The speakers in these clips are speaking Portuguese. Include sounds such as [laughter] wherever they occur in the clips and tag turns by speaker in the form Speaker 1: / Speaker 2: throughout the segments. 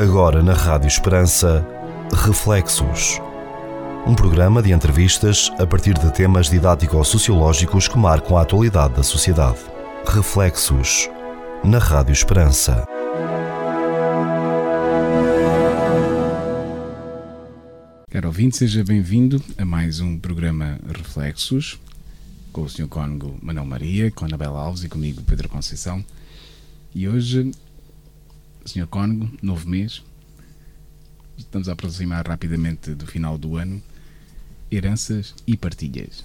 Speaker 1: Agora na Rádio Esperança, Reflexos. Um programa de entrevistas a partir de temas didático-sociológicos que marcam a atualidade da sociedade. Reflexos. Na Rádio Esperança.
Speaker 2: Caro ouvinte, seja bem-vindo a mais um programa Reflexos com o Sr. Cónigo Manuel Maria, com a Anabela Alves e comigo Pedro Conceição. E hoje, Sr. Cónigo, novo mês, estamos a aproximar rapidamente do final do ano, heranças e partilhas.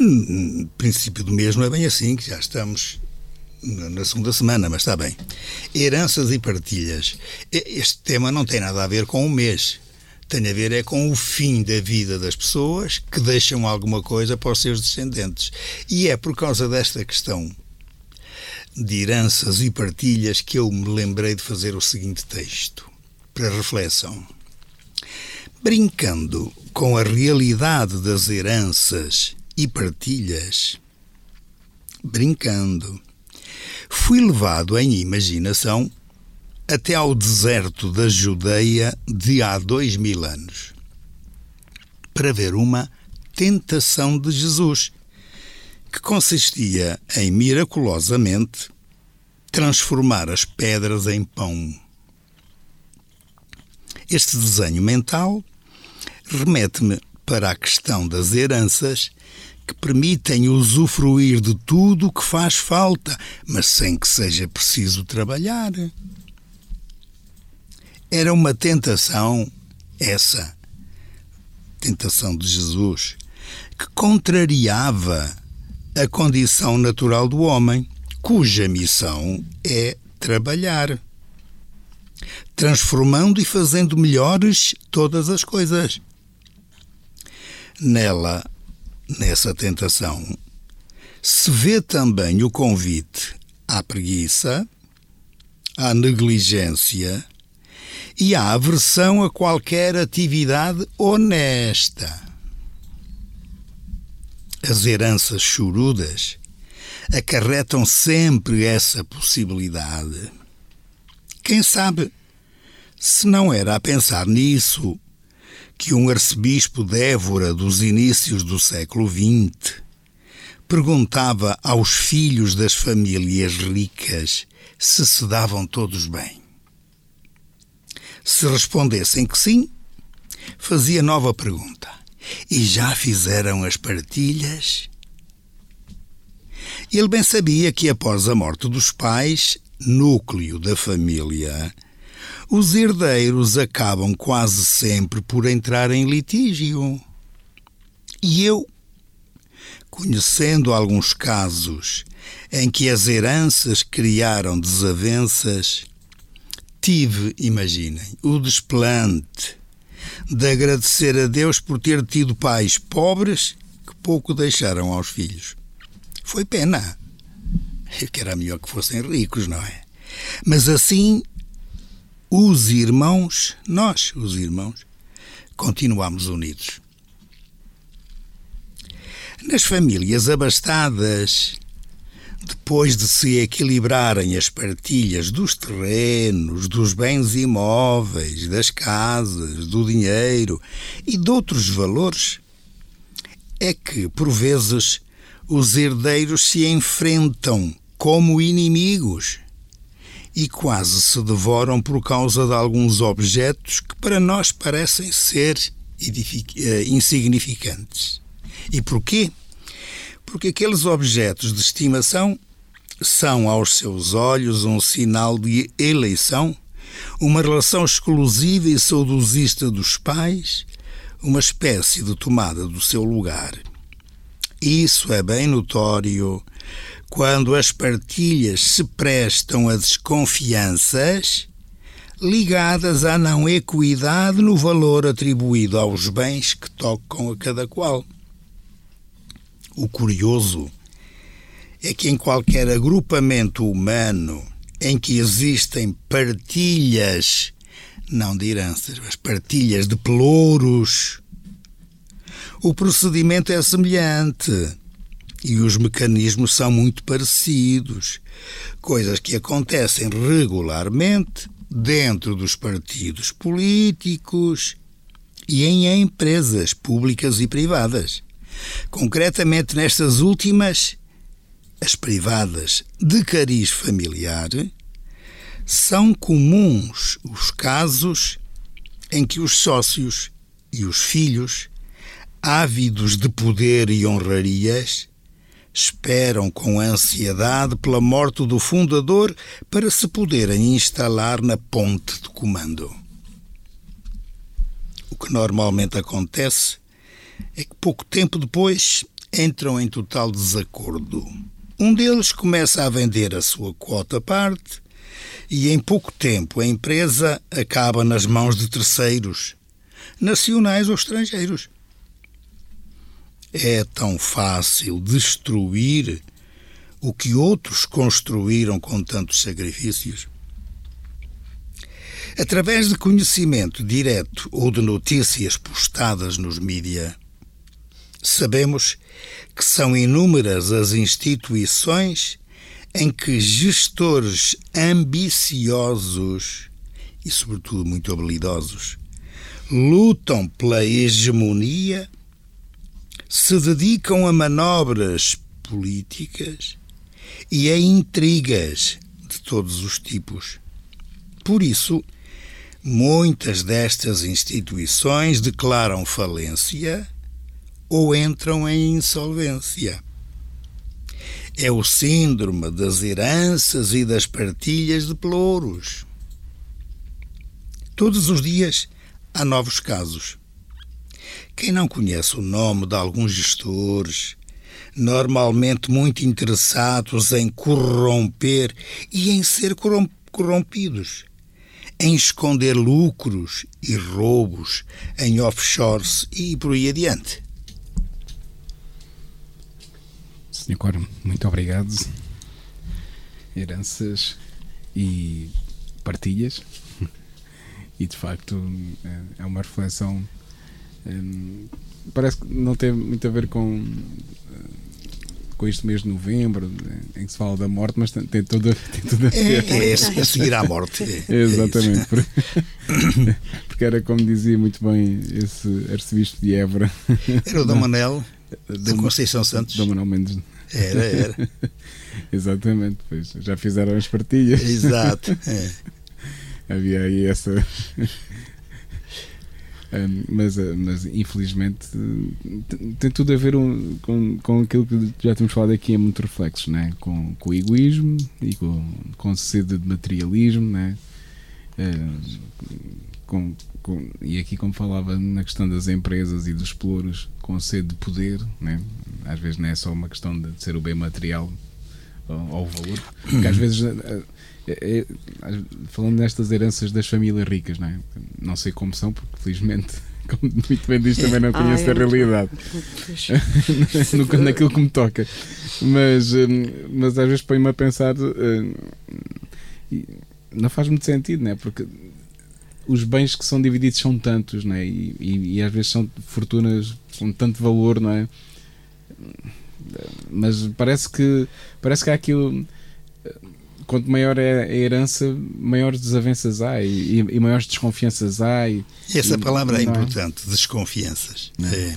Speaker 3: Hum, princípio do mês não é bem assim, que já estamos na segunda semana, mas está bem. Heranças e partilhas. Este tema não tem nada a ver com o mês. Tem a ver é com o fim da vida das pessoas que deixam alguma coisa para os seus descendentes. E é por causa desta questão de heranças e partilhas que eu me lembrei de fazer o seguinte texto para reflexão. Brincando com a realidade das heranças e partilhas, brincando, fui levado em imaginação até ao deserto da Judeia de há dois mil anos para ver uma tentação de Jesus que consistia em miraculosamente transformar as pedras em pão. Este desenho mental remete-me para a questão das heranças que permitem usufruir de tudo o que faz falta, mas sem que seja preciso trabalhar. Era uma tentação, essa tentação de Jesus, que contrariava a condição natural do homem, cuja missão é trabalhar, transformando e fazendo melhores todas as coisas. Nela, nessa tentação, se vê também o convite à preguiça, à negligência e à aversão a qualquer atividade honesta. As heranças chorudas acarretam sempre essa possibilidade. Quem sabe se não era a pensar nisso que um arcebispo d'Évora dos inícios do século XX perguntava aos filhos das famílias ricas se se davam todos bem. Se respondessem que sim, fazia nova pergunta. E já fizeram as partilhas? Ele bem sabia que após a morte dos pais, núcleo da família, os herdeiros acabam quase sempre por entrar em litígio. E eu, conhecendo alguns casos em que as heranças criaram desavenças, tive, imaginem, o desplante de agradecer a Deus por ter tido pais pobres que pouco deixaram aos filhos. Foi pena. Que era melhor que fossem ricos, não é? Mas assim, os irmãos, nós, os irmãos, continuamos unidos. Nas famílias abastadas, depois de se equilibrarem as partilhas dos terrenos, dos bens imóveis, das casas, do dinheiro e de outros valores, é que, por vezes, os herdeiros se enfrentam como inimigos e quase se devoram por causa de alguns objetos que para nós parecem ser eh, insignificantes. E porquê? porque aqueles objetos de estimação são, aos seus olhos, um sinal de eleição, uma relação exclusiva e saudosista dos pais, uma espécie de tomada do seu lugar. Isso é bem notório quando as partilhas se prestam a desconfianças ligadas à não equidade no valor atribuído aos bens que tocam a cada qual. O curioso é que em qualquer agrupamento humano em que existem partilhas, não de heranças, mas partilhas de pelouros, o procedimento é semelhante e os mecanismos são muito parecidos, coisas que acontecem regularmente dentro dos partidos políticos e em empresas públicas e privadas. Concretamente nestas últimas, as privadas de cariz familiar, são comuns os casos em que os sócios e os filhos, ávidos de poder e honrarias, esperam com ansiedade pela morte do fundador para se poderem instalar na ponte de comando. O que normalmente acontece é que pouco tempo depois entram em total desacordo. Um deles começa a vender a sua quota parte e em pouco tempo a empresa acaba nas mãos de terceiros, nacionais ou estrangeiros. É tão fácil destruir o que outros construíram com tantos sacrifícios? Através de conhecimento direto ou de notícias postadas nos mídia, sabemos que são inúmeras as instituições em que gestores ambiciosos e, sobretudo, muito habilidosos lutam pela hegemonia, se dedicam a manobras políticas e a intrigas de todos os tipos. Por isso, muitas destas instituições declaram falência ou entram em insolvência. É o síndrome das heranças e das partilhas de pelouros. Todos os dias há novos casos. Quem não conhece o nome de alguns gestores, normalmente muito interessados em corromper e em ser corrompidos, em esconder lucros e roubos em offshores e por aí adiante.
Speaker 2: Sr. Coro, muito obrigado. Heranças e partilhas. E de facto é, é uma reflexão. Hum, parece que não tem muito a ver com com este mês de novembro, em que se fala da morte, mas tem, tudo, tem tudo a
Speaker 3: ver. É, é, é a seguir à morte. [laughs]
Speaker 2: É, Exatamente. Porque, porque, era como dizia muito bem esse arcebispo de Évora.
Speaker 3: Era o Dom Manel, da Conceição Santos.
Speaker 2: Dom Manuel Mendes
Speaker 3: era, era. [laughs]
Speaker 2: Exatamente, pois já fizeram as partilhas.
Speaker 3: Exato. [laughs] É.
Speaker 2: Havia aí essa. um, mas, eh, mas infelizmente tem tudo a ver um, com, com aquilo que já temos falado aqui é muito reflexo, né? com, com o egoísmo e com, com sede de materialismo, né? Uh, com, com, e aqui como falava na questão das empresas e dos exploros com sede de poder, né? às vezes não é só uma questão de ser o bem material ou, o valor, porque às vezes é, é, falando nestas heranças das famílias ricas, não, é? não sei como são, porque felizmente [laughs] como muito bem diz, também não conheço ah, a realidade [laughs] no, naquilo que me toca. Mas, mas às vezes põe-me a pensar. Não faz muito sentido, não é? Porque os bens que são divididos são tantos, não é? E, e, e, às vezes são fortunas com tanto valor, não é? Mas parece que parece que há aqui quanto maior é a herança, maiores desavenças há e, e maiores desconfianças há. E,
Speaker 3: Essa palavra é, é importante, desconfianças. É.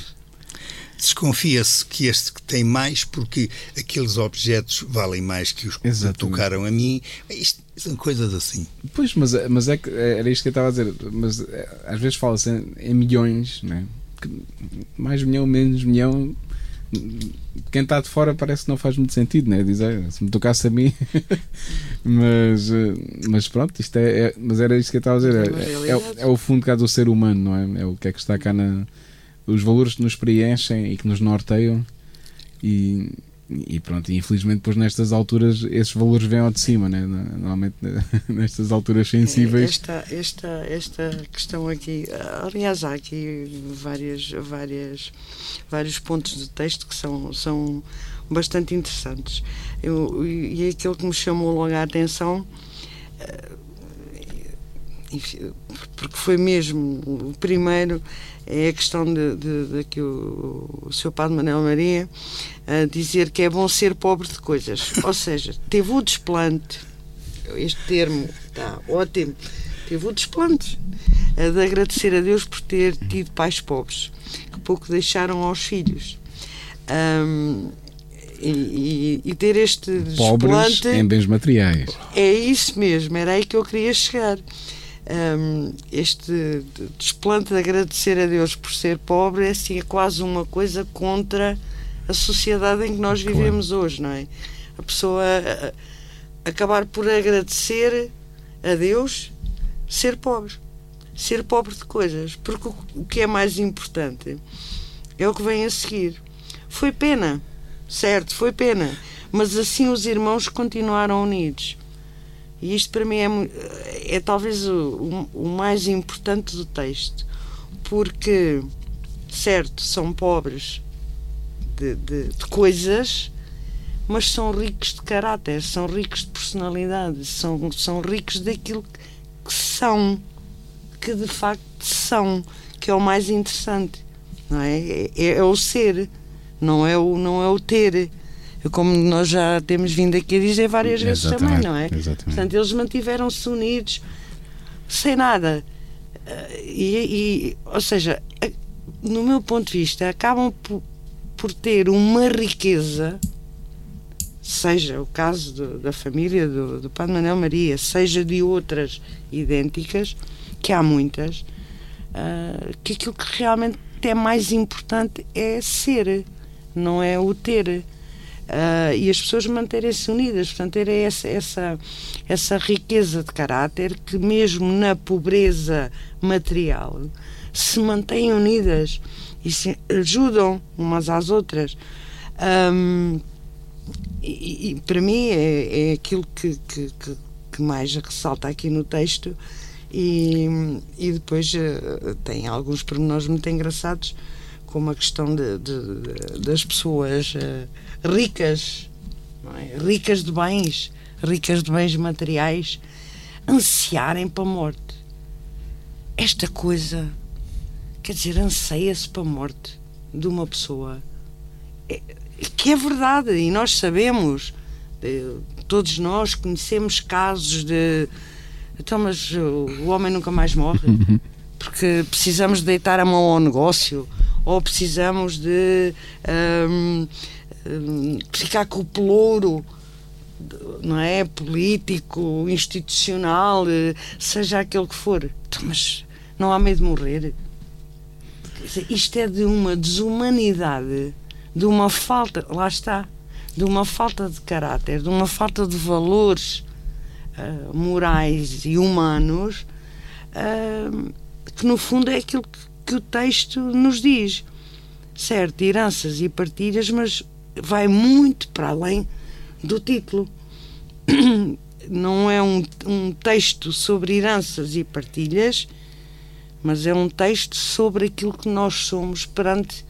Speaker 3: Desconfia-se que este que tem mais porque aqueles objetos valem mais que os que Exatamente. tocaram a mim. Isto são coisas assim.
Speaker 2: Pois, mas, mas é que era isto que eu estava a dizer. Mas é, às vezes fala-se em, em, milhões, né? mais milhão, menos milhão. Quem está de fora parece que não faz muito sentido, né? Dizer, se me tocasse a mim. [laughs] mas, mas pronto, isto é, é, Mas era isto que eu estava a dizer. É, é, é, o fundo cá do ser humano, não é? É o que é que está cá na os valores que nos preenchem e que nos norteiam e, e pronto, e infelizmente depois nestas alturas esses valores vêm ao de cima, né? normalmente [laughs] nestas alturas sensíveis.
Speaker 4: Esta, esta, esta questão aqui, aliás, há aqui várias, várias, vários pontos de texto que são, são bastante interessantes. Eu, e aquilo que me chamou logo a atenção eh, porque foi mesmo o primeiro é a questão de, de, de que o, o seu padre Manuel Maria a dizer que é bom ser pobre de coisas. [laughs] Ou seja, teve o desplante este termo está ótimo. Teve o desplante de agradecer a Deus por ter tido pais pobres, que pouco deixaram aos filhos. Um, e, e, e, ter este
Speaker 2: Pobres desplante. em bens materiais.
Speaker 4: É isso mesmo, era aí que eu queria chegar. Um, este desplante de agradecer a Deus por ser pobre é, assim, é quase uma coisa contra a sociedade em que nós vivemos claro. hoje, não é? A pessoa acabar por agradecer a Deus ser pobre. Ser pobre de coisas. Porque o que é mais importante é o que vem a seguir. Foi pena, certo, foi pena. Mas assim os irmãos continuaram unidos. E isto para mim é, é talvez o, o, mais importante do texto. Porque, certo, são pobres de, de, de coisas, mas são ricos de caráter, são ricos de personalidade, são, são ricos daquilo que são, que de facto são, que é o mais interessante, não é? É, é o ser, não é o, não é o ter. Como nós já temos vindo aqui a dizer várias vezes também, não é?
Speaker 2: Exatamente.
Speaker 4: Portanto, eles mantiveram-se unidos sem nada. Eh, e, e, ou seja, no meu ponto de vista, acabam por, por ter uma riqueza seja o caso do, da família do, do Padre Manuel Maria, seja de outras idênticas, que há muitas, uh, que aquilo que realmente é mais importante é ser, não é o ter. Uh, e as pessoas manterem-se unidas, portanto, terem essa, essa, essa riqueza de caráter que, mesmo na pobreza material, se mantêm unidas e se ajudam umas às outras. Um, e, e, para mim é, é aquilo que, que, que, que, mais ressalta aqui no texto e, e depois uh, tem alguns pormenores muito engraçados como a questão de, de, de das pessoas uh, ricas é? ricas de bens ricas de bens materiais ansiarem para a morte esta coisa quer dizer, anseia-se para a morte de uma pessoa é, que é verdade e nós sabemos, todos nós conhecemos casos de. Então, mas o homem nunca mais morre [laughs] porque precisamos deitar a mão ao negócio ou precisamos de um, um, ficar com o pelouro não é político, institucional, seja aquele que for. Então, mas não há medo de morrer. Isto é de uma desumanidade de uma falta, lá está, de uma falta de caráter, de uma falta de valores uh, morais e humanos, uh, que no fundo é aquilo que, que, o texto nos diz. Certo, heranças e partilhas, mas vai muito para além do título. [clears throat] Não é um, um texto sobre heranças e partilhas, mas é um texto sobre aquilo que nós somos perante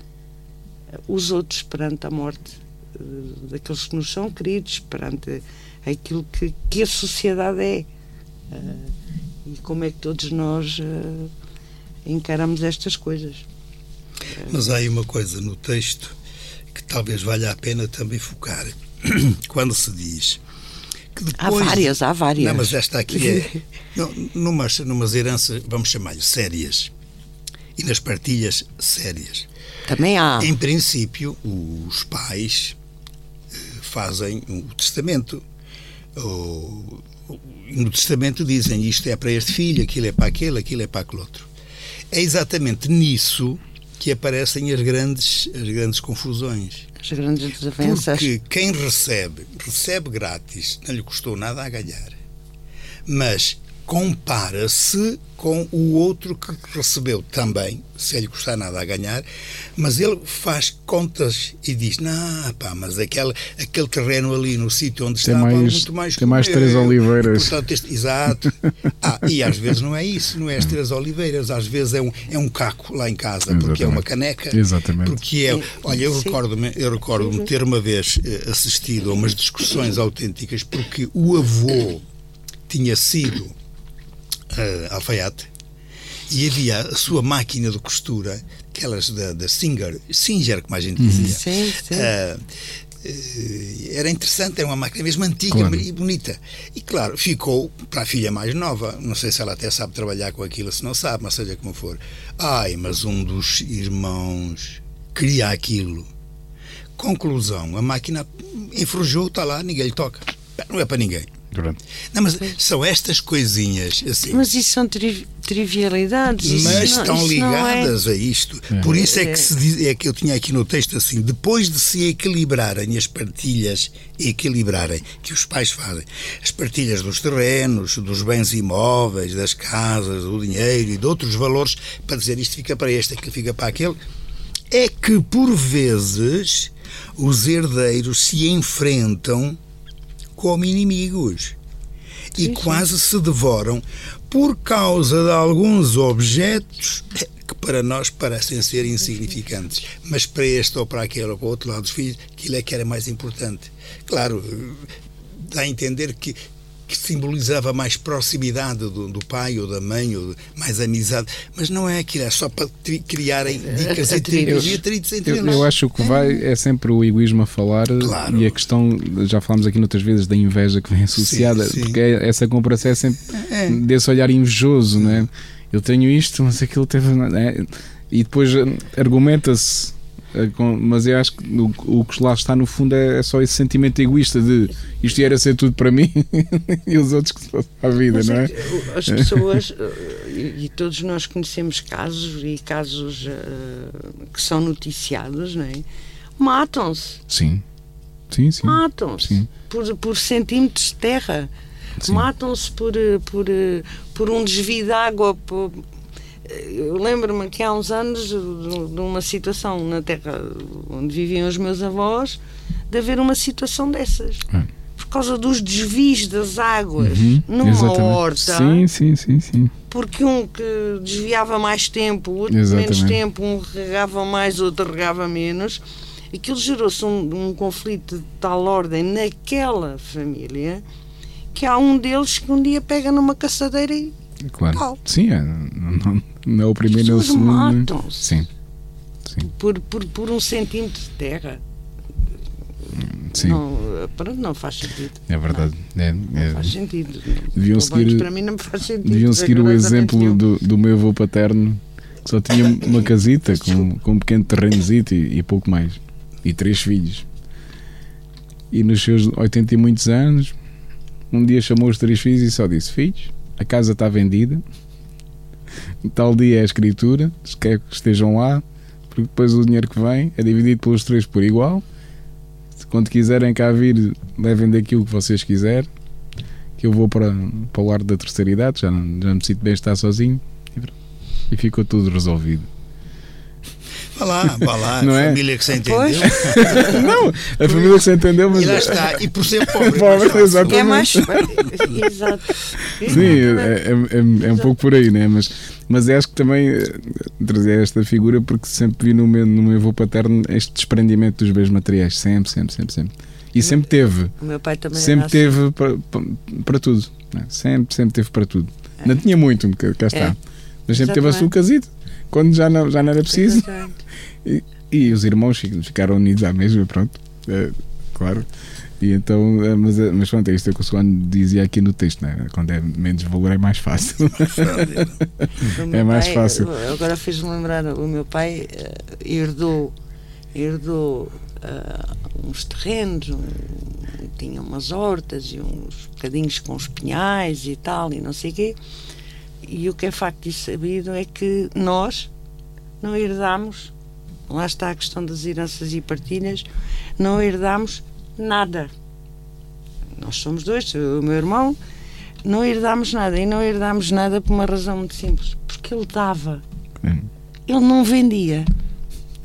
Speaker 4: os outros perante a morte eh, daqueles que nos são queridos, perante aquilo que, que a sociedade é. Uh, e como é que todos nós uh, encaramos estas coisas.
Speaker 3: Mas há aí uma coisa no texto que talvez valha a pena também focar. [clears throat] Quando se diz que depois...
Speaker 4: Há várias, há várias.
Speaker 3: Não, mas esta aqui é... [laughs] numas, numas heranças, vamos chamar-lhe, sérias. E nas partilhas, sérias.
Speaker 4: Também há.
Speaker 3: Em princípio, os pais eh, fazem o testamento. no testamento dizem isto é para este filho, aquilo é para aquele, aquilo é para aquele outro. É exatamente nisso que aparecem as grandes, as grandes confusões.
Speaker 4: As grandes desavenças.
Speaker 3: Porque quem recebe, recebe grátis, não lhe custou nada a ganhar. Mas compara-se com o outro que recebeu também, sem lhe custar nada a ganhar, mas ele faz contas e diz: Não, pá, mas aquele, aquele terreno ali no sítio onde
Speaker 2: tem
Speaker 3: está
Speaker 2: mais,
Speaker 3: vale muito mais
Speaker 2: Tem mais três oliveiras.
Speaker 3: Portanto, este, exato. [laughs] Ah, e às vezes não é isso, não é as três oliveiras, às vezes é um, é um caco lá em casa, Exatamente. porque é uma caneca.
Speaker 2: Exatamente.
Speaker 3: Porque é. Olha, eu recordo-me eu recordo ter uma vez eh, assistido a umas discussões autênticas porque o avô tinha sido uh, alfaiate e havia a sua máquina de costura, aquelas da, da Singer, Singer, como a gente dizia.
Speaker 4: Sim, sim. Uh,
Speaker 3: era interessante, era uma máquina mesmo antiga
Speaker 2: Claro.
Speaker 3: e bonita. E claro, ficou para a filha mais nova. Não sei se ela até sabe trabalhar com aquilo, se não sabe, mas seja como for. Ai, mas um dos irmãos queria aquilo. Conclusão, a máquina enferrujou, está lá, ninguém lhe toca. Não é para ninguém.
Speaker 2: Pronto.
Speaker 3: Não, mas são estas coisinhas assim.
Speaker 4: Mas isso são tri- trivialidades. isso
Speaker 3: Mas
Speaker 4: não-
Speaker 3: estão
Speaker 4: é-
Speaker 3: ligadas a isto. Por isso é que, se diz, é que eu tinha aqui no texto assim: depois de se equilibrarem as partilhas, equilibrarem, que os pais fazem, as partilhas dos terrenos, dos bens imóveis, das casas, do dinheiro e de outros valores, para dizer isto fica para este, aquilo fica para aquele, é que por vezes os herdeiros se enfrentam como inimigos. E quase se devoram por causa de alguns objetos que para nós parecem ser insignificantes, mas para este ou para aquele ou para o outro lado dos filhos, aquilo é que era mais importante. Claro, dá a entender que, que simbolizava mais proximidade do, do pai ou da mãe, ou mais amizade, mas não é aquilo, é só para tri- criarem dicas e
Speaker 4: Atritos.
Speaker 3: tribos e atritos entre
Speaker 2: Eu,
Speaker 3: nós.
Speaker 2: eu acho que o que vai é sempre o egoísmo a falar
Speaker 3: Claro.
Speaker 2: e a questão, já falámos aqui noutras vezes, da inveja que vem associada,
Speaker 3: sim.
Speaker 2: porque é- essa comparação é sempre
Speaker 3: É.
Speaker 2: desse olhar invejoso, não é? Eu tenho isto, mas aquilo teve. é? E depois eh, argumenta-se. Eh, Mas eu acho que o, o que lá está no fundo é, é só esse sentimento egoísta de isto era ser tudo para mim [laughs] e os outros que se a vida,
Speaker 4: Mas
Speaker 2: não
Speaker 4: é
Speaker 2: é?
Speaker 4: uh, As pessoas, uh, e, e todos nós conhecemos casos, e casos uh, que são noticiados, não é? Matam-se,
Speaker 2: Sim. Sim, sim.
Speaker 4: matam-se por, por centímetros de terra, matam-se por, por, por um desvio de água. por- eu lembro-me que há uns anos, de uma situação na terra onde viviam os meus avós, de haver uma situação dessas.
Speaker 2: É.
Speaker 4: Por causa dos desvios das águas
Speaker 2: Uhum,
Speaker 4: numa
Speaker 2: exatamente.
Speaker 4: horta
Speaker 2: Sim, sim, sim, sim.
Speaker 4: porque um que desviava mais tempo, o outro menos
Speaker 2: Exatamente.
Speaker 4: tempo, um regava mais, o outro regava menos. Aquilo gerou-se um, um conflito de tal ordem naquela família que há um deles que um dia pega numa caçadeira e
Speaker 2: Claro. Sim, é, não, não, não é o primeiro nem o
Speaker 4: pessoas
Speaker 2: segundo.
Speaker 4: matam-se.
Speaker 2: Sim, sim,
Speaker 4: por, por, por um centímetro de terra.
Speaker 2: sim.
Speaker 4: Não, pronto, não faz sentido.
Speaker 2: É verdade. É,
Speaker 4: Não
Speaker 2: é.
Speaker 4: faz sentido.
Speaker 2: Deviam seguir-
Speaker 4: para mim não faz sentido.
Speaker 2: Deviam seguir o exemplo do, do meu avô paterno, que só tinha [coughs] uma casita com, com um pequeno terrenozito e, e pouco mais. E três filhos. E nos seus 80 e muitos anos, um dia chamou os três filhos e só disse: Filhos, a casa está vendida. Tal dia é a escritura, quer que estejam lá, porque depois o dinheiro que vem é dividido pelos três por igual. Quando quiserem cá vir, levem daquilo que vocês quiserem que eu vou para, para o lar da terceira idade, já, não, já me sinto bem estar sozinho e. E ficou tudo resolvido.
Speaker 3: Vá lá,
Speaker 2: Não
Speaker 3: a
Speaker 2: é?
Speaker 3: família que se entendeu.
Speaker 4: Pois. [laughs]
Speaker 2: não, a família que se entendeu, mas
Speaker 3: E lá está, e por ser pobre, [laughs]
Speaker 2: Pobre,
Speaker 3: é
Speaker 2: exato.
Speaker 4: É mais. Exato.
Speaker 2: sim, é, é, é- é um pouco por aí, né? mas, mas acho que também eh, trazer esta figura porque sempre vi no meu, no meu avô paterno este desprendimento dos bens materiais, sempre, sempre, sempre, sempre. E sempre teve,
Speaker 4: O meu pai também
Speaker 2: sempre
Speaker 4: era assim.
Speaker 2: teve para, para, para tudo, né? sempre, sempre teve para tudo. Não tinha muito, cá está,
Speaker 4: É.
Speaker 2: mas sempre teve a sua
Speaker 4: Exatamente.
Speaker 2: casita. Quando já não, já não era preciso,
Speaker 4: Exatamente. [laughs]
Speaker 2: E os irmãos fi- ficaram unidos à mesma, pronto, é, claro. E então, é, mas, é, mas pronto, é isto que o Suano dizia aqui no texto, né? quando é menos valor é mais fácil. [laughs] [laughs] É mais
Speaker 4: pai,
Speaker 2: fácil.
Speaker 4: Agora fez-me lembrar, o meu pai eh, herdou, herdou ah, uns terrenos, um- tinha umas hortas e uns bocadinhos com os pinhais e tal, e não sei o quê. E o que é facto e sabido é que nós não herdámos, lá está a questão das heranças e partilhas, não herdámos nada. Nós somos dois, eu o meu irmão, não herdámos nada. E não herdámos nada por uma razão muito simples. Porque ele dava.
Speaker 2: Hum.
Speaker 4: Ele não vendia.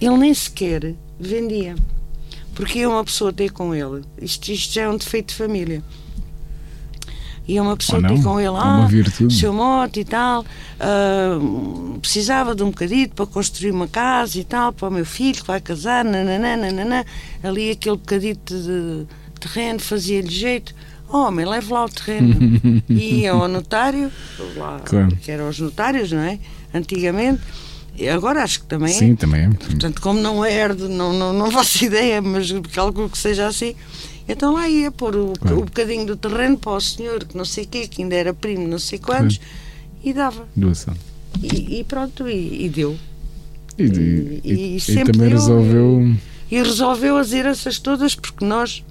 Speaker 4: Ele nem sequer vendia. Porque ia uma pessoa ter com ele. Isto, isto já é um defeito de família. Ia uma pessoa
Speaker 2: não,
Speaker 4: ter com ele.
Speaker 2: é
Speaker 4: Ah, seu mote e tal. ah, precisava de um bocadinho para construir uma casa e tal. Para o meu filho que vai casar. Nananã, nananã. Ali aquele bocadito de terreno fazia-lhe jeito. Homem, leve lá o terreno. [laughs] Ia ao notário, lá,
Speaker 2: Claro.
Speaker 4: que eram os notários, não é? Antigamente, E agora acho que também
Speaker 2: Sim,
Speaker 4: é.
Speaker 2: também é.
Speaker 4: Portanto, como não herde, não, não, não [laughs] faço ideia, mas calculo que seja assim. Então lá ia pôr o,
Speaker 2: Claro.
Speaker 4: o bocadinho do terreno para o senhor, que não sei o quê, que ainda era primo, não sei quantos, e dava.
Speaker 2: Doação.
Speaker 4: E, e pronto, e, e deu.
Speaker 2: E, e-
Speaker 4: E-
Speaker 2: e-
Speaker 4: sempre
Speaker 2: também
Speaker 4: deu,
Speaker 2: resolveu.
Speaker 4: E resolveu as heranças todas, porque nós.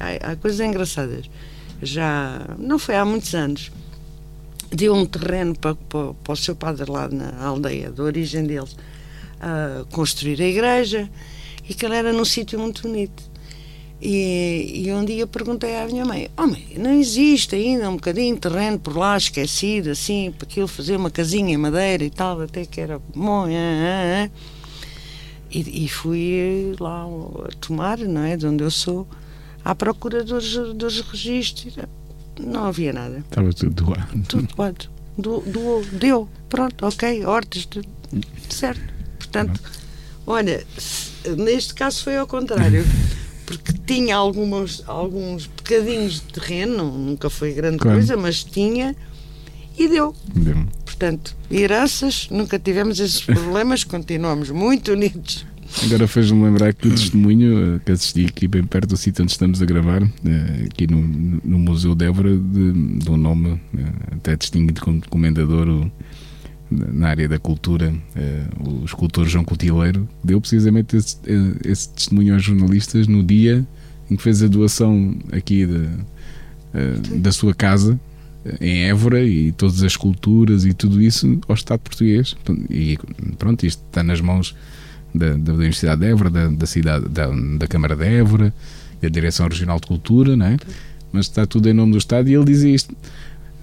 Speaker 4: Há, há coisas engraçadas. Já. Não foi há muitos anos. Deu um terreno para, para, para o seu padre lá na aldeia, da origem deles, a construir a igreja, e que ele era num sítio muito bonito. E, e um dia perguntei à minha mãe: Oh, mãe, não existe ainda um bocadinho de terreno por lá esquecido, assim, para aquilo fazer uma casinha em madeira e tal, até que era bom. ah, ah, ah." E, e fui lá a tomar, não é? De onde eu sou, à procura dos, dos registros. Não havia nada.
Speaker 2: Estava tudo doado.
Speaker 4: Tudo doado. Do, do, deu. Pronto, ok. Hortas. Certo. Portanto, olha, neste caso foi ao contrário. [laughs] Porque tinha algumas, alguns bocadinhos de terreno, nunca foi grande
Speaker 2: Claro.
Speaker 4: coisa, mas tinha e deu.
Speaker 2: Deu.
Speaker 4: Portanto, heranças, nunca tivemos esses problemas, continuamos muito unidos.
Speaker 2: Agora fez-me lembrar que o testemunho eh, que assisti aqui bem perto do sítio onde estamos a gravar, eh, aqui no, no Museu de Évora, de, de um nome eh, até distinguido como comendador o- na área da cultura, eh, o escultor João Cotileiro, deu precisamente esse, esse testemunho aos jornalistas no dia em que fez a doação aqui de, eh, da sua casa eh, em Évora e todas as esculturas e tudo isso ao Estado português. E pronto, isto está nas mãos da, da Universidade de Évora, da, da cidade, da, da Câmara de Évora, da Direção Regional de Cultura, não é? Mas está tudo em nome do Estado e ele dizia isto.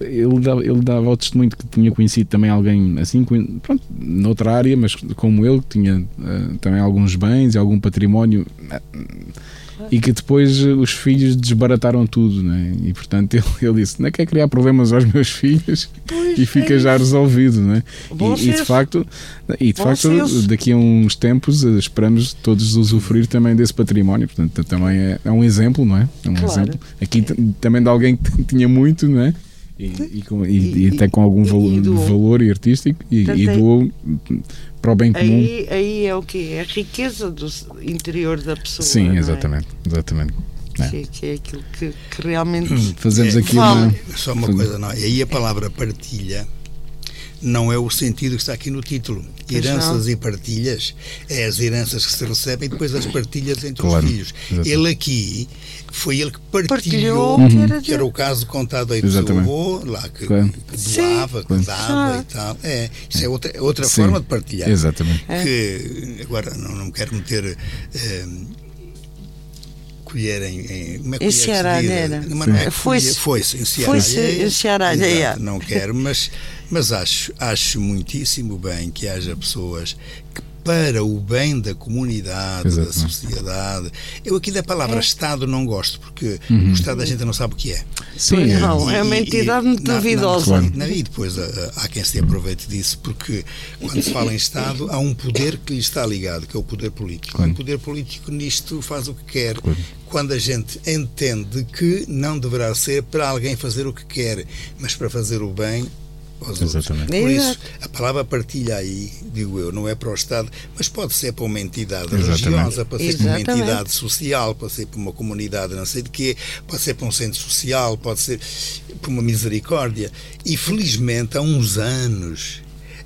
Speaker 2: Ele dava, ele dava o testemunho de que tinha conhecido também alguém assim, pronto, noutra área, mas como ele, que tinha eh, também alguns bens e algum património eh, e que depois eh, os filhos desbarataram tudo, não é? E portanto [laughs] ele, ele disse: Não quer criar problemas aos meus filhos
Speaker 4: Pois,
Speaker 2: e fica
Speaker 4: é
Speaker 2: já resolvido, é?
Speaker 4: Bom
Speaker 2: E, e de facto, e de
Speaker 4: Bom
Speaker 2: facto
Speaker 4: senso.
Speaker 2: daqui a uns tempos esperamos todos usufruir também desse património. Portanto, também é, é um exemplo, não é? É um
Speaker 4: Claro.
Speaker 2: exemplo. Aqui também de alguém que [laughs] tinha muito, não é? E, e, com, e,
Speaker 4: E-
Speaker 2: e até com algum
Speaker 4: e-
Speaker 2: valor,
Speaker 4: e
Speaker 2: valor e artístico e, e
Speaker 4: é-
Speaker 2: doou para o bem comum.
Speaker 4: Aí, aí é o que É a riqueza do interior da pessoa.
Speaker 2: Sim,
Speaker 4: é?
Speaker 2: exatamente. exatamente. É.
Speaker 4: Que, que é aquilo que, que realmente.
Speaker 2: Fazemos
Speaker 3: É,
Speaker 2: aqui
Speaker 4: Vale.
Speaker 2: uma.
Speaker 3: Só uma coisa, não. E aí a palavra partilha não é o sentido que está aqui no título.
Speaker 4: Pois
Speaker 3: Heranças
Speaker 4: não.
Speaker 3: e partilhas é as heranças que se recebem e depois as partilhas entre
Speaker 2: Claro,
Speaker 3: os filhos.
Speaker 2: exatamente.
Speaker 3: Ele aqui foi ele que partilhou,
Speaker 4: Partilhou
Speaker 2: Uhum.
Speaker 4: que era
Speaker 3: que era o caso contado aí do seu avô, lá que,
Speaker 2: Claro.
Speaker 3: doava, que dava
Speaker 4: Ah.
Speaker 3: e tal. É, isso é outra, é outra
Speaker 2: Sim,
Speaker 3: forma de partilhar.
Speaker 2: Exatamente.
Speaker 4: É.
Speaker 3: Que agora não, não quero meter. eh, colher em, em como é que colher se diz? Não, é.
Speaker 4: Foi-se.
Speaker 3: Foi-se em Ceará.
Speaker 4: Foi-se em Ceará.
Speaker 3: Não quero, mas, mas acho, acho muitíssimo bem que haja pessoas que para o bem da comunidade, da sociedade. Eu aqui da palavra
Speaker 4: É.
Speaker 3: Estado não gosto, porque
Speaker 2: Uhum.
Speaker 3: o Estado a gente não sabe o que é.
Speaker 2: Sim, é.
Speaker 4: Não, é uma
Speaker 3: E- e-
Speaker 4: entidade muito duvidosa.
Speaker 3: E depois ah, há quem se aproveite disso, porque quando se fala em Estado, há um poder que lhe está ligado, que é o poder político.
Speaker 2: Claro.
Speaker 3: O poder político nisto faz o que quer.
Speaker 2: Claro.
Speaker 3: Quando a gente entende que não deverá ser para alguém fazer o que quer, mas para fazer o bem aos
Speaker 2: Exatamente.
Speaker 3: outros. Por isso, a palavra partilha aí, digo eu, não é para o Estado, mas pode ser para uma entidade
Speaker 2: Exatamente.
Speaker 3: religiosa, pode ser para uma entidade social, pode ser para uma comunidade não sei de quê, pode ser para um centro social, pode ser para uma misericórdia. E felizmente há uns anos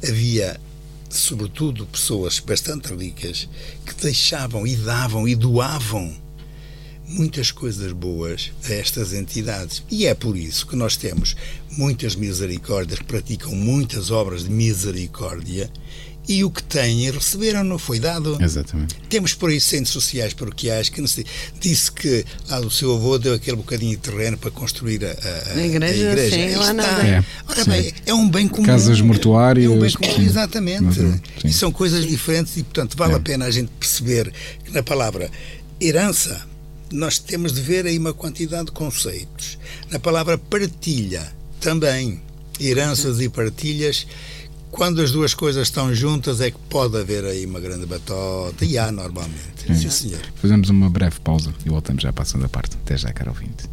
Speaker 3: havia sobretudo pessoas bastante ricas que deixavam e davam e doavam muitas coisas boas a estas entidades. E é por isso que nós temos muitas misericórdias que praticam muitas obras de misericórdia e o que têm receberam, não foi dado.
Speaker 2: Exatamente.
Speaker 3: Temos por aí centros sociais paroquiais que não sei, disse que lá o seu avô deu aquele bocadinho de terreno para construir a, a, a-
Speaker 4: igreja,
Speaker 3: a igreja.
Speaker 4: sim, lá
Speaker 3: está.
Speaker 4: nada.
Speaker 2: É,
Speaker 3: Ora
Speaker 2: sim.
Speaker 3: bem, é um bem comum.
Speaker 2: Casas mortuárias,
Speaker 3: É um bem comum,
Speaker 2: sim.
Speaker 3: exatamente.
Speaker 2: Exatamente, sim.
Speaker 3: E são coisas diferentes e, portanto, vale
Speaker 2: É.
Speaker 3: a pena a gente perceber que na palavra herança nós temos de ver aí uma quantidade de conceitos. Na palavra partilha também. Heranças e partilhas. Quando as duas coisas estão juntas é que pode haver aí uma grande batota. E há normalmente. Sim, senhor.
Speaker 2: Fazemos uma breve pausa e voltamos já para a segunda parte. Até já, caro ouvinte.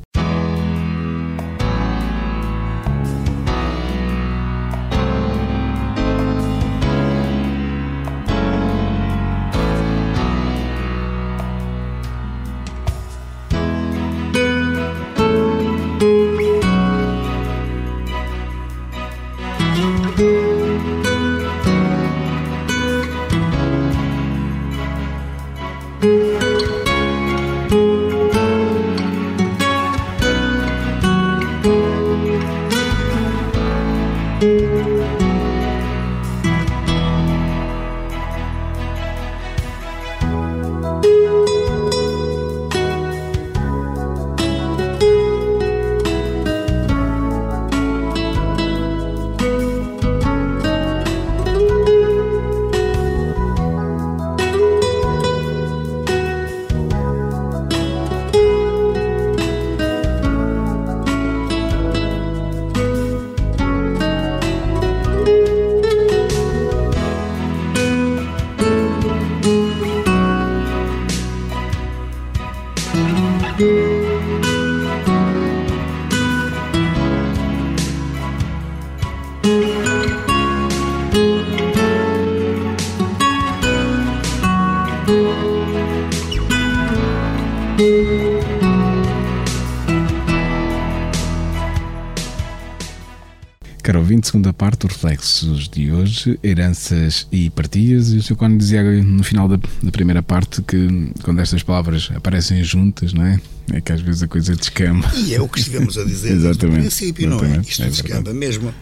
Speaker 2: Caro ouvinte, segunda parte dos reflexos de hoje, heranças e partidas. E o Sr. Cone dizia no final da, da, primeira parte que quando estas palavras aparecem juntas, não é? É que às vezes a coisa descamba.
Speaker 3: E é o que estivemos a dizer [laughs]
Speaker 2: exatamente,
Speaker 3: no princípio,
Speaker 2: exatamente,
Speaker 3: não é? Isto
Speaker 2: é
Speaker 3: descamba mesmo.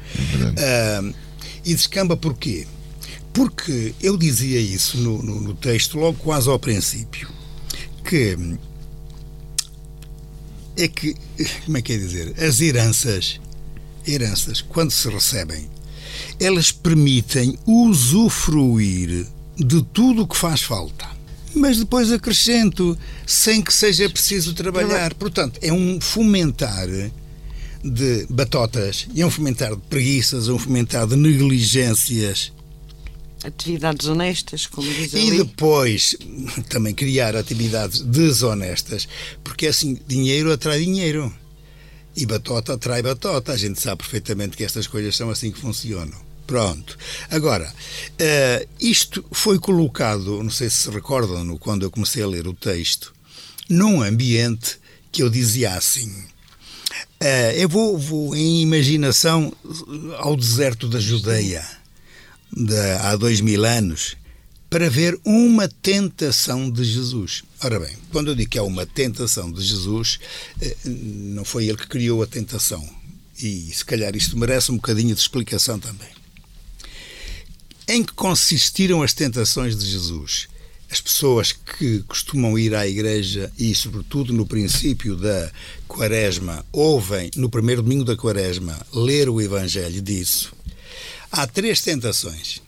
Speaker 2: É
Speaker 3: uh, e descamba porquê? Porque eu dizia isso no, no, no texto logo quase ao princípio, que é que, como é que é dizer, as heranças heranças, quando se recebem, elas permitem usufruir de tudo o que faz falta. Mas depois acrescento, sem que seja preciso trabalhar. Portanto, é um fomentar de batotas, é um fomentar de preguiças, é um fomentar de negligências.
Speaker 4: Atividades honestas, como diz ali.
Speaker 3: E depois também criar atividades desonestas, porque assim, dinheiro atrai dinheiro. E batota atrai batota. A gente sabe perfeitamente que estas coisas são assim que funcionam. Pronto. Agora, uh, isto foi colocado, não sei se se recordam, quando eu comecei a ler o texto, num ambiente que eu dizia assim. Uh, eu vou, vou, em imaginação ao deserto da Judeia, de, há dois mil anos, para ver uma tentação de Jesus. Ora bem, quando eu digo que é uma tentação de Jesus, não foi ele que criou a tentação. E se calhar isto merece um bocadinho de explicação também. Em que consistiram as tentações de Jesus? As pessoas que costumam ir à igreja e, sobretudo, no princípio da Quaresma, ouvem, no primeiro domingo da Quaresma, ler o Evangelho disso. Há três tentações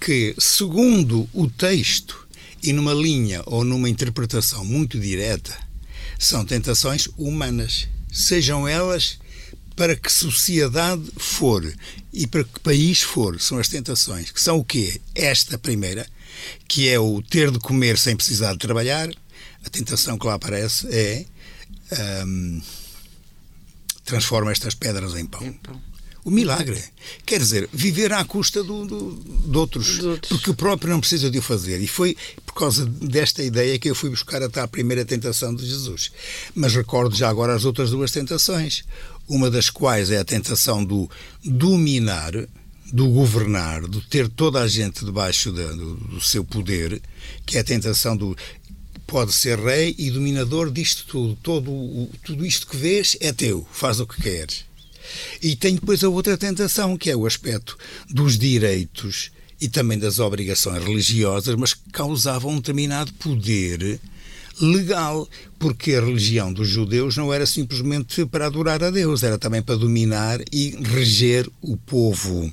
Speaker 3: que, segundo o texto e numa linha ou numa interpretação muito direta, são tentações humanas, sejam elas para que sociedade for e para que país for, são as tentações, que são o quê? Esta primeira, que é o ter de comer sem precisar de trabalhar, a tentação que lá aparece é um, transforma estas pedras em pão. Em pão o milagre. Quer dizer, viver à custa do, do, de, outros, de, outros, porque o próprio não precisa de o fazer. E foi por causa desta ideia que eu fui buscar até a primeira tentação de Jesus. Mas recordo já agora as outras duas tentações. Uma das quais é a tentação do dominar, do governar, do ter toda a gente debaixo de, do, do seu poder, que é a tentação do pode ser rei e dominador disto tudo. Todo, tudo isto que vês é teu, faz o que queres. E tem depois a outra tentação, que é o aspecto dos direitos e também das obrigações religiosas, mas que causavam um determinado poder legal, porque a religião dos judeus não era simplesmente para adorar a Deus, era também para dominar e reger o povo.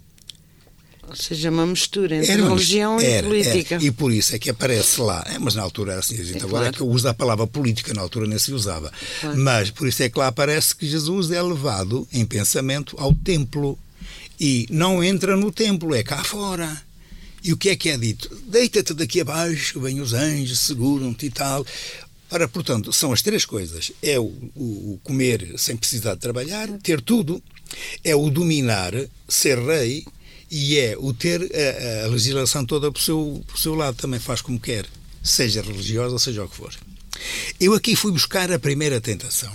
Speaker 4: Ou seja, uma mistura entre era, religião era, e política.
Speaker 3: Era. E por isso é que aparece lá. É, mas na altura era assim. A gente é agora claro. é que usa a palavra política, na altura nem se usava. Claro. Mas por isso é que lá aparece que Jesus é levado em pensamento ao templo. E não entra no templo, é cá fora. E o que é que é dito? Deita-te daqui abaixo, vêm os anjos, seguram-te e tal. Ora, portanto, são as três coisas: é o, o, comer sem precisar de trabalhar, ter tudo, é o dominar, ser rei e é o ter a, a legislação toda por seu, por seu lado, também faz como quer, seja religiosa, seja o que for. Eu aqui fui buscar a primeira tentação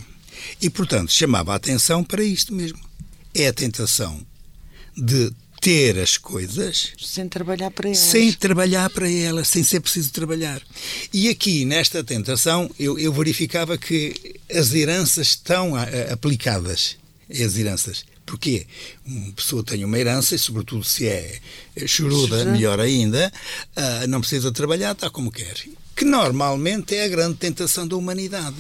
Speaker 3: e, portanto, chamava a atenção para isto mesmo. É a tentação de ter as coisas
Speaker 4: sem trabalhar para elas.
Speaker 3: Sem trabalhar para elas, sem ser preciso trabalhar. E aqui, nesta tentação, eu, eu verificava que as heranças estão a, a, aplicadas. As heranças. Porquê? Uma pessoa tem uma herança, e sobretudo se é choruda, melhor ainda, uh, não precisa trabalhar, está como quer. Que normalmente é a grande tentação da humanidade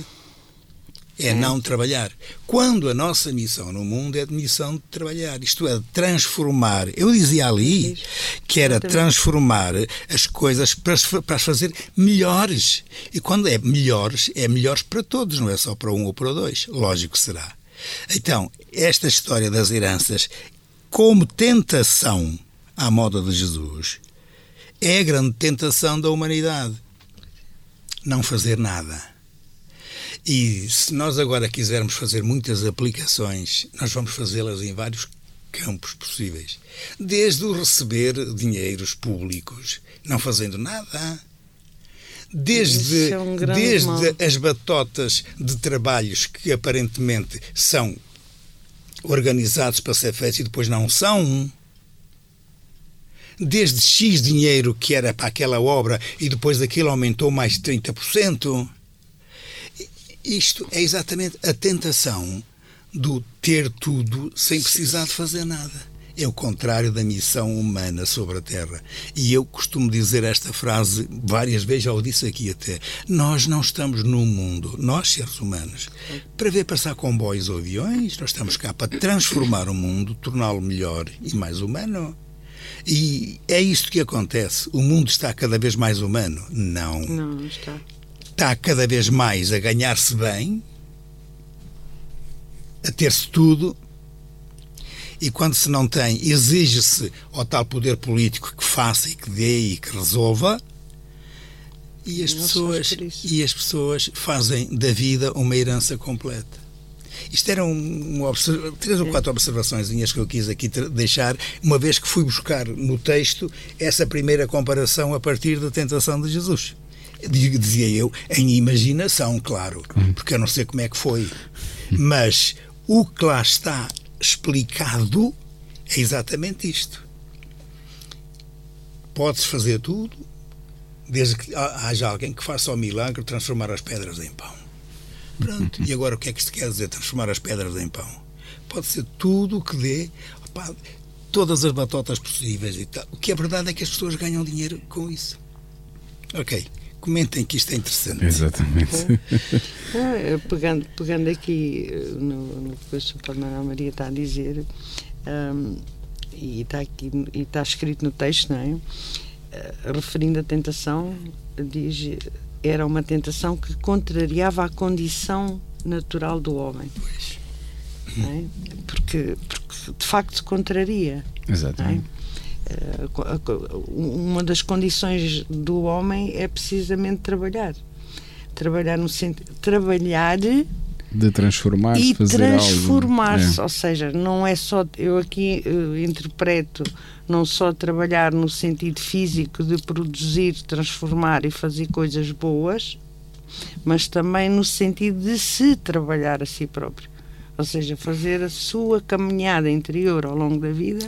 Speaker 3: é não trabalhar. Quando a nossa missão no mundo é de missão de trabalhar, isto é, de transformar. Eu dizia ali que era transformar as coisas para, para as fazer melhores. E quando é melhores, é melhores para todos, não é só para um ou para dois. Lógico que será. Então, esta história das heranças, como tentação à moda de Jesus, é a grande tentação da humanidade. Não fazer nada e se nós agora quisermos fazer muitas aplicações, nós vamos fazê-las em vários campos possíveis. Desde o receber dinheiros públicos, não fazendo nada, desde, é um desde as batotas de trabalhos que aparentemente são organizados para ser feitos e depois não são. Desde X dinheiro que era para aquela obra e depois daquilo aumentou mais de 30%. Isto é exatamente a tentação do ter tudo sem precisar de fazer nada. É o contrário da missão humana sobre a Terra. E eu costumo dizer esta frase várias vezes, já o disse aqui até. Nós não estamos no mundo, nós seres humanos, para ver passar comboios ou aviões, nós estamos cá para transformar o mundo, torná-lo melhor e mais humano. E é isto que acontece. O mundo está cada vez mais humano? Não.
Speaker 4: Não, não está
Speaker 3: está cada vez mais a ganhar-se bem, a ter-se tudo, e quando se não tem, exige-se ao tal poder político que faça e que dê e que resolva, e as, pessoas, e as pessoas fazem da vida uma herança completa. Isto eram um, um, três ou quatro observações que eu quis aqui deixar, uma vez que fui buscar no texto essa primeira comparação a partir da tentação de Jesus. Dizia eu, em imaginação, claro, porque eu não sei como é que foi. Mas o que lá está explicado é exatamente isto. Pode-se fazer tudo, desde que haja alguém que faça o milagre de transformar as pedras em pão. Pronto. [laughs] E agora o que é que isto quer dizer, transformar as pedras em pão? Pode ser tudo o que dê, opa, todas as batotas possíveis e tal. O que é verdade é que as pessoas ganham dinheiro com isso. Ok comentem que isto é interessante.
Speaker 2: Exatamente.
Speaker 4: Ah, pegando, pegando aqui eh, no, no que o Sr. Manuel Maria está a dizer, um, e está aqui e está escrito no texto, não é? Uh, referindo a tentação, diz era uma tentação que contrariava a condição natural do homem. É? Porque, porque de facto contraria.
Speaker 2: É? Exatamente.
Speaker 4: Uma das condições do homem é precisamente trabalhar. Trabalhar no sentido. Trabalhar
Speaker 2: de transformar
Speaker 4: e transformar-se, é. ou seja, não é só eu aqui uh, interpreto não só trabalhar no sentido físico de produzir, transformar e fazer coisas boas, mas também no sentido de se trabalhar a si próprio, ou seja, fazer a sua caminhada interior ao longo da vida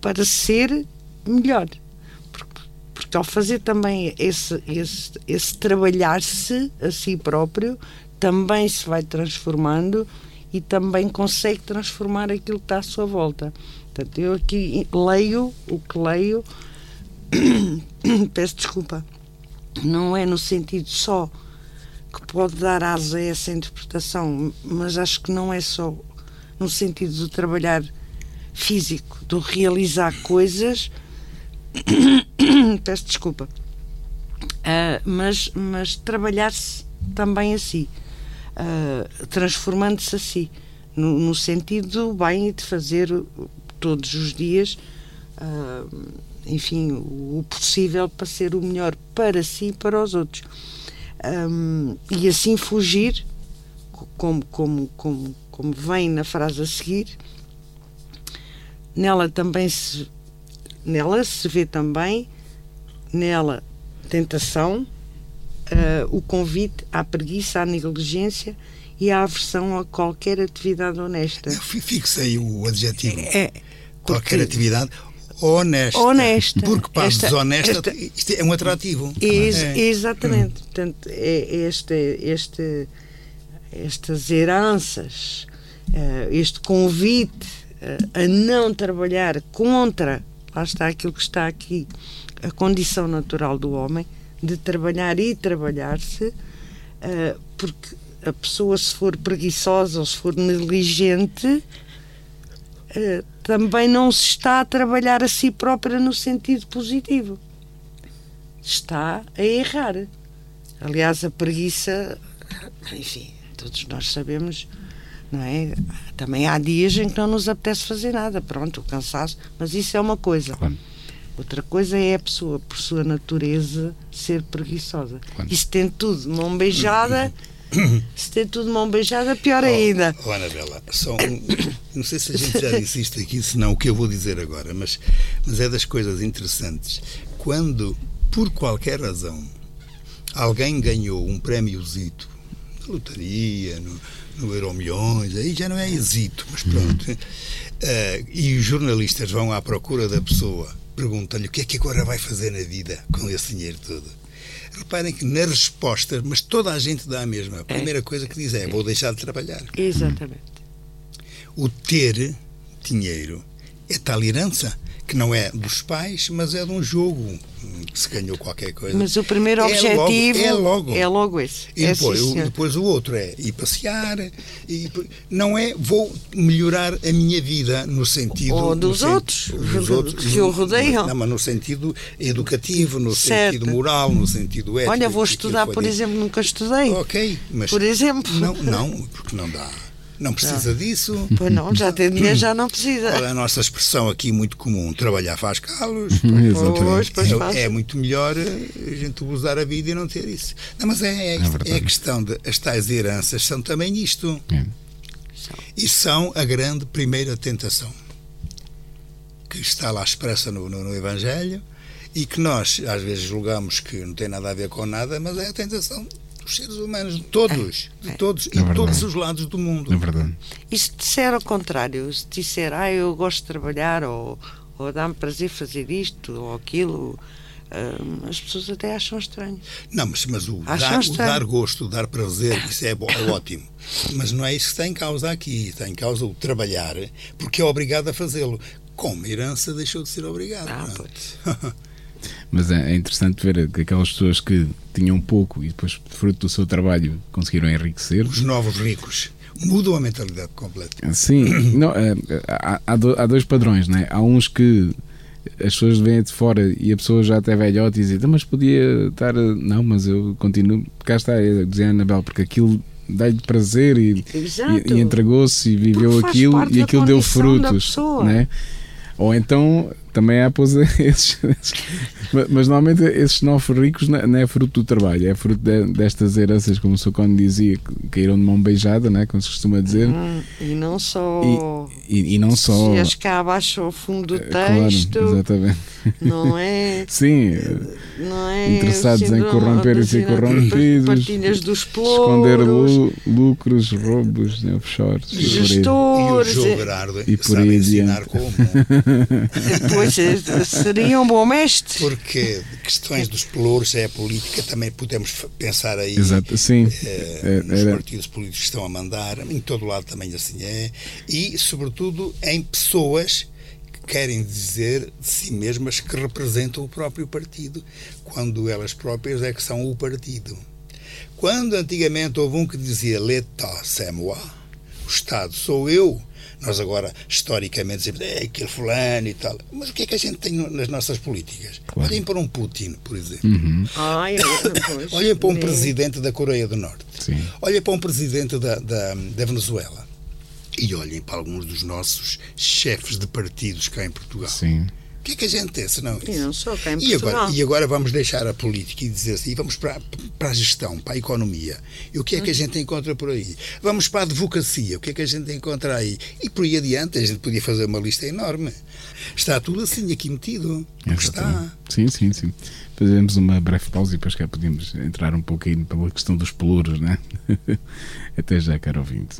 Speaker 4: para ser melhor. Porque, porque ao fazer também esse, esse, esse trabalhar-se a si próprio, também se vai transformando e também consegue transformar aquilo que está à sua volta. Portanto, eu aqui leio o que leio, [coughs] peço desculpa, não é no sentido só que pode dar asa a essa interpretação, mas acho que não é só no sentido de trabalhar físico, do realizar coisas. [coughs] Peço desculpa. Uh, mas, mas trabalhar-se também assim, uh, transformando-se assim, no, no, sentido do bem e de fazer todos os dias, uh, enfim, o, o, possível para ser o melhor para si e para os outros. Um, e assim fugir, como, como, como, como vem na frase a seguir, Nela também se, nela se vê também, nela, tentação, uh, o convite à preguiça, à negligência e à aversão a qualquer atividade honesta.
Speaker 3: Fixei o adjetivo.
Speaker 4: É,
Speaker 3: qualquer atividade honesta.
Speaker 4: Honesta.
Speaker 3: Porque para
Speaker 4: Esta-
Speaker 3: desonesta,
Speaker 4: esta-
Speaker 3: isto é um atrativo.
Speaker 4: Ex-
Speaker 3: É.
Speaker 4: Exatamente. Portanto, é este, este, estas heranças, eh, este convite a não trabalhar contra, lá está aquilo que está aqui, a condição natural do homem, de trabalhar e trabalhar-se, eh, porque a pessoa, se for preguiçosa ou se for negligente, eh, também não se está a trabalhar a si própria no sentido positivo está a errar. Aliás, a preguiça, enfim, todos nós sabemos, não é? Também há dias em que não nos apetece fazer nada, pronto, o cansaço, mas isso é uma coisa.
Speaker 2: Claro.
Speaker 4: Outra coisa é a pessoa, por sua natureza, ser preguiçosa.
Speaker 2: Claro.
Speaker 4: E se tem tudo mão beijada, [coughs] se tem tudo mão beijada, pior ainda.
Speaker 3: Oh, oh, Anabela, só um- não sei se a gente já disse isto aqui, se não o que eu vou dizer agora, mas, mas é das coisas interessantes. Quando, por qualquer razão, alguém ganhou um prémiozito na lotaria, no, no Euromilhões, aí já não é exito, mas pronto. Eh, e os jornalistas vão à procura da pessoa, perguntam-lhe o que é que agora vai fazer na vida com esse dinheiro todo. Reparem que nas respostas, mas toda a gente dá a mesma. A primeira coisa que diz é: vou deixar de trabalhar.
Speaker 4: Exatamente.
Speaker 3: O ter dinheiro é tal herança que não é dos pais, mas é de um jogo hum, que se ganhou qualquer coisa.
Speaker 4: Mas o primeiro
Speaker 3: É
Speaker 4: objetivo
Speaker 3: logo, é logo.
Speaker 4: é logo esse.
Speaker 3: E
Speaker 4: É,
Speaker 3: depois, o, depois o outro é ir passear, e, não é vou melhorar a minha vida no sentido.
Speaker 4: Ou
Speaker 3: no
Speaker 4: dos
Speaker 3: sen-
Speaker 4: outros,
Speaker 3: dos outros,
Speaker 4: que o rodeiam.
Speaker 3: Não, mas no sentido educativo, no
Speaker 4: Certo.
Speaker 3: sentido moral, no sentido ético.
Speaker 4: Olha, vou estudar, por exemplo, nunca estudei.
Speaker 3: Ok, mas.
Speaker 4: Por exemplo.
Speaker 3: Não, não, [laughs] porque não dá. Não precisa disso.
Speaker 4: Pois não, já tem dinheiro, já não precisa.
Speaker 3: Olha, a nossa expressão aqui muito comum, trabalhar faz calos.
Speaker 4: Pois, pois faz.
Speaker 3: É, é muito melhor a gente usar a vida e não ter isso. Não, mas é, é,
Speaker 2: verdade.
Speaker 3: é a questão de as tais heranças são também isto.
Speaker 2: É.
Speaker 3: E são a grande primeira tentação que está lá expressa no, no, no Evangelho e que nós às vezes julgamos que não tem nada a ver com nada, mas é a tentação dos seres humanos, de todos, de todos, e de todos os lados do mundo.
Speaker 2: É verdade.
Speaker 4: E se disser ao contrário, se disser, ah, eu gosto de trabalhar, ou, ou dá-me prazer fazer isto ou aquilo, hum, as pessoas até acham estranho.
Speaker 3: Não, mas, mas o, dar, o dar gosto, o dar prazer, isso é, é ótimo. Mas não é isso que está em causa aqui. Está em causa o trabalhar, porque é obrigado a fazê-lo. Como herança deixou de ser obrigado.
Speaker 4: Ah,
Speaker 3: é? [laughs]
Speaker 2: Mas é é interessante ver que aquelas pessoas que tinham pouco e depois, fruto do seu trabalho, conseguiram enriquecer.
Speaker 3: Os novos ricos mudam a mentalidade completa.
Speaker 2: Sim, [coughs] não, é, há, há do- há dois padrões, né? Há uns que as pessoas vêm de fora e a pessoa já até velhote e diz, "Então, mas podia estar. a-" Não, mas eu continuo. Cá está, é, dizia a Anabel, porque aquilo dá-lhe prazer e, e, e entregou-se e viveu aquilo e aquilo deu frutos. Né? Ou então também há pois, [laughs] esses, esses- mas, mas normalmente esses novos ricos não não é fruto do trabalho, é fruto de- destas heranças, como o Sr. Cone dizia, que caíram de mão beijada, né? como se costuma dizer,
Speaker 4: Hum, e não só.
Speaker 2: e, e não só.
Speaker 4: Se as cá abaixo ao fundo do
Speaker 2: eh, claro,
Speaker 4: texto,
Speaker 2: exatamente.
Speaker 4: não é? [laughs]
Speaker 2: Sim,
Speaker 4: Não é
Speaker 2: Interessados em corromper e ser corrompidos,
Speaker 4: Partilhas dos
Speaker 2: esconder
Speaker 4: plouros,
Speaker 2: lu- lucros, roubos, né, offshores.
Speaker 3: E o
Speaker 4: gestores.
Speaker 3: João
Speaker 4: eh,
Speaker 2: E por
Speaker 3: sabe
Speaker 2: aí
Speaker 3: ensinar
Speaker 2: adiante.
Speaker 3: como. [laughs]
Speaker 4: Pois é, seria um bom mestre.
Speaker 3: Porque questões dos pelouros é a política, também podemos pensar aí
Speaker 2: Exato, sim.
Speaker 3: eh,
Speaker 2: É,
Speaker 3: nos
Speaker 2: era-
Speaker 3: partidos políticos que estão a mandar, em todo lado também assim é, e sobretudo em pessoas que querem dizer de si mesmas que representam o próprio partido, quando elas próprias é que são o partido. Quando antigamente houve um que dizia l'État c'est moi, o Estado sou eu, nós agora, historicamente, dizemos é aquele fulano e tal. Mas o que é que a gente tem nas nossas políticas?
Speaker 2: Claro.
Speaker 3: Olhem para um Putin, por exemplo.
Speaker 2: Uhum,
Speaker 4: Ai, [laughs]
Speaker 3: Olhem para um
Speaker 4: é.
Speaker 3: presidente da Coreia do Norte.
Speaker 2: sim.
Speaker 3: Olhem para um presidente da, da, da Venezuela. E olhem para alguns dos nossos chefes de partidos cá em Portugal.
Speaker 2: Sim.
Speaker 3: O que é que a gente tem, senão
Speaker 4: E
Speaker 3: isso?
Speaker 4: não só cá em
Speaker 3: E agora, e agora vamos deixar a política e dizer assim, vamos para, para a gestão, para a economia. E o que é que a gente encontra por aí? Vamos para a advocacia, o que é que a gente encontra aí? E por aí adiante, a gente podia fazer uma lista enorme. Está tudo assim aqui metido.
Speaker 2: Exatamente.
Speaker 3: está.
Speaker 2: Sim, sim, sim. Fazemos uma breve pausa e depois cá podemos entrar um pouquinho pela questão dos pelouros, né? [laughs] Até já, caro ouvinte.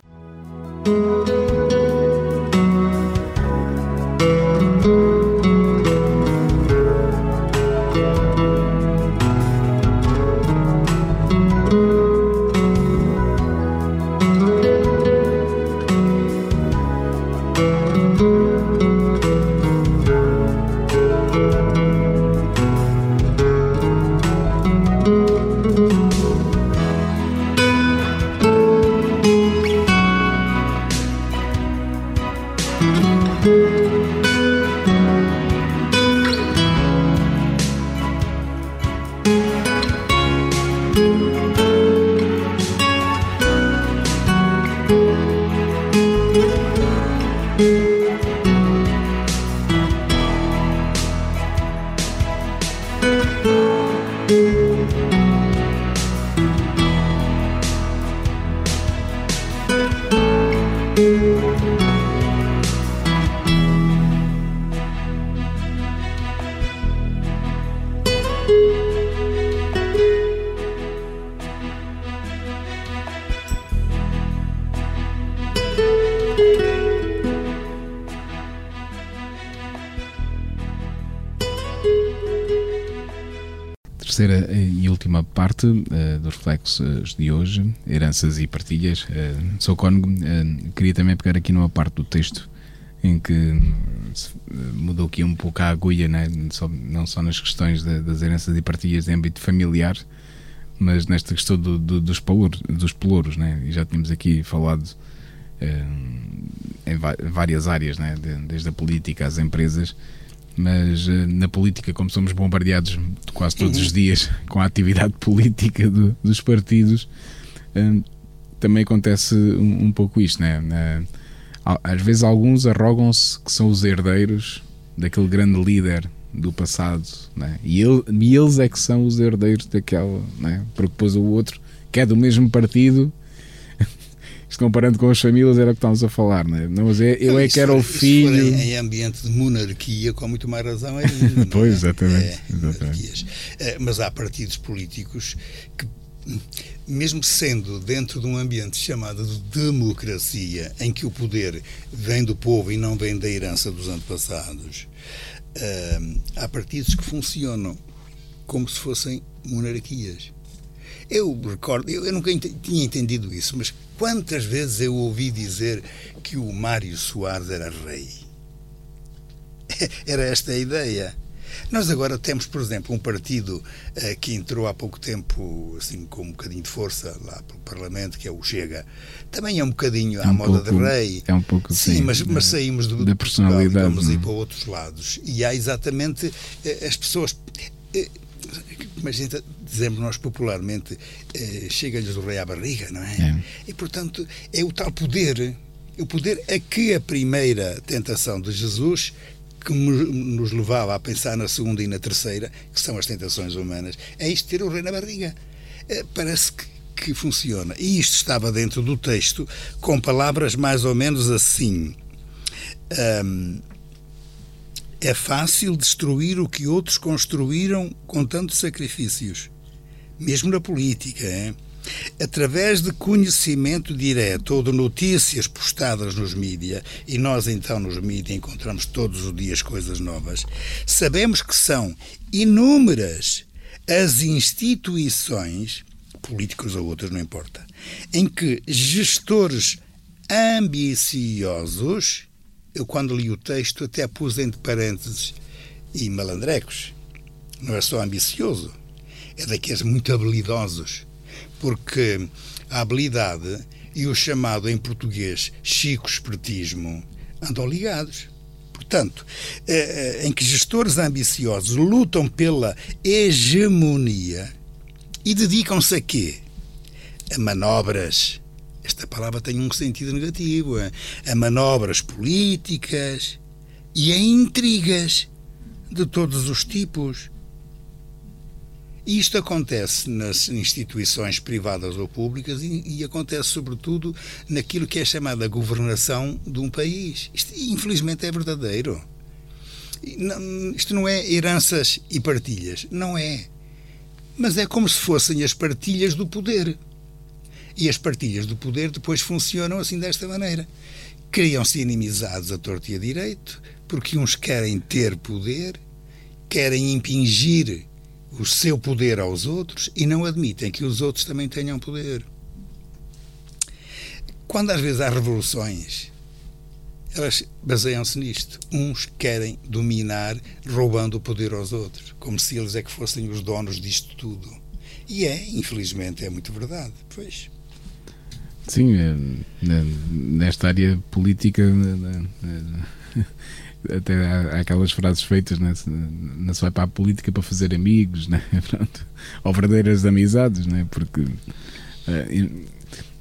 Speaker 2: Parte uh, dos reflexos de hoje, heranças e partilhas. Uh, sou cônego, uh, queria também pegar aqui numa parte do texto em que mudou aqui um pouco a agulha, né? só, não só nas questões de, das heranças e partilhas de âmbito familiar, mas nesta questão do, do, dos, pelouros, dos pelouros, né? e já tínhamos aqui falado em várias áreas, né? desde a política às empresas, mas uh, na política, como somos bombardeados quase todos os dias com a atividade [laughs] política do, dos partidos, uh, também acontece um, um, pouco isto, né? Às vezes alguns arrogam-se que são os herdeiros daquele grande líder do passado, né? e, ele, e eles é que são os herdeiros daquela, né? porque depois o outro, que é do mesmo partido, isto comparando com as famílias era o que estávamos a falar, não é? Não, mas é, eu é que era o filho.
Speaker 3: Em, em ambiente de monarquia, com muito mais razão ainda. [laughs]
Speaker 2: pois,
Speaker 3: é?
Speaker 2: exatamente. É, exatamente.
Speaker 3: É, mas há partidos políticos que mesmo sendo dentro de um ambiente chamado de democracia, em que o poder vem do povo e não vem da herança dos antepassados, uh, há partidos que funcionam como se fossem monarquias. Eu recordo, eu, eu nunca ent tinha entendido isso, mas quantas vezes eu ouvi dizer que o Mário Soares era rei? [laughs] Era esta a ideia. Nós agora temos, por exemplo, um partido uh, que entrou há pouco tempo, assim, com um bocadinho de força lá pelo Parlamento, que é o Chega. Também é um bocadinho é um à moda pouco, de rei.
Speaker 2: É um pouco
Speaker 3: Sim, sim mas, mas saímos do,
Speaker 2: da personalidade. Portugal,
Speaker 3: vamos ir para outros lados. E há exatamente uh, as pessoas. Mas dizemos nós popularmente, eh, chega-lhes o rei à barriga, não é? é? E, portanto, é o tal poder, o poder a que a primeira tentação de Jesus que nos levava a pensar na segunda e na terceira, que são as tentações humanas, é isto ter o rei na barriga. Eh, parece que, que funciona. E isto estava dentro do texto com palavras mais ou menos assim. Um, é fácil destruir o que outros construíram com tantos sacrifícios, mesmo na política. Hein? Através de conhecimento direto ou de notícias postadas nos mídias, e nós então nos mídias encontramos todos os dias coisas novas, sabemos que são inúmeras as instituições, políticos ou outras, não importa, em que gestores ambiciosos eu quando li o texto até pus entre parênteses e malandrecos. Não é só ambicioso, é daqueles muito habilidosos, porque a habilidade e o chamado em português chico-espertismo andam ligados. Portanto, eh, eh, em que gestores ambiciosos lutam pela hegemonia e dedicam-se a quê? A manobras esta palavra tem um sentido negativo, a manobras políticas e a intrigas de todos os tipos. Isto acontece nas instituições privadas ou públicas e, e, acontece, sobretudo, naquilo que é chamada governação de um país. Isto, infelizmente, é verdadeiro. Não, isto não é heranças e partilhas. Não é. Mas é como se fossem as partilhas do poder. E as partilhas do poder depois funcionam assim desta maneira. Criam-se inimizades a torto e a direito, porque uns querem ter poder, querem impingir o seu poder aos outros e não admitem que os outros também tenham poder. Quando às vezes há revoluções, elas baseiam-se nisto. Uns querem dominar, roubando o poder aos outros, como se eles é que fossem os donos disto tudo. E é, infelizmente, é muito verdade. Pois.
Speaker 2: Sim, é, nesta área política até há aquelas frases feitas, né? não se vai para a política para fazer amigos, né? [laughs] Ou verdadeiras amizades, né? porque uh,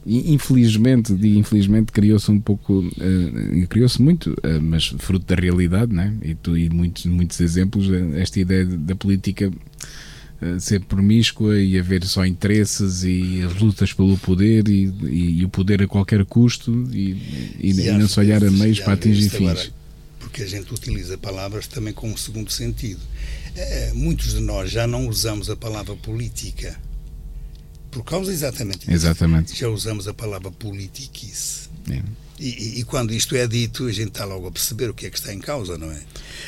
Speaker 2: infelizmente, infelizmente criou-se um pouco, uh, criou-se muito, uh, mas fruto da realidade, né? e, tu, e muitos, muitos exemplos, esta ideia da política eh, ser promíscua e haver só interesses e as lutas pelo poder e, e, e o poder a qualquer custo e, e, e não se olhar a meios para atingir fins. Agora,
Speaker 3: porque a gente utiliza palavras também com um segundo sentido. É, muitos de nós já não usamos a palavra política por causa exatamente disso.
Speaker 2: Exatamente.
Speaker 3: Já usamos a palavra politiquice. É. E, e, quando isto é dito, a gente está logo a perceber o que é que está em causa, não é?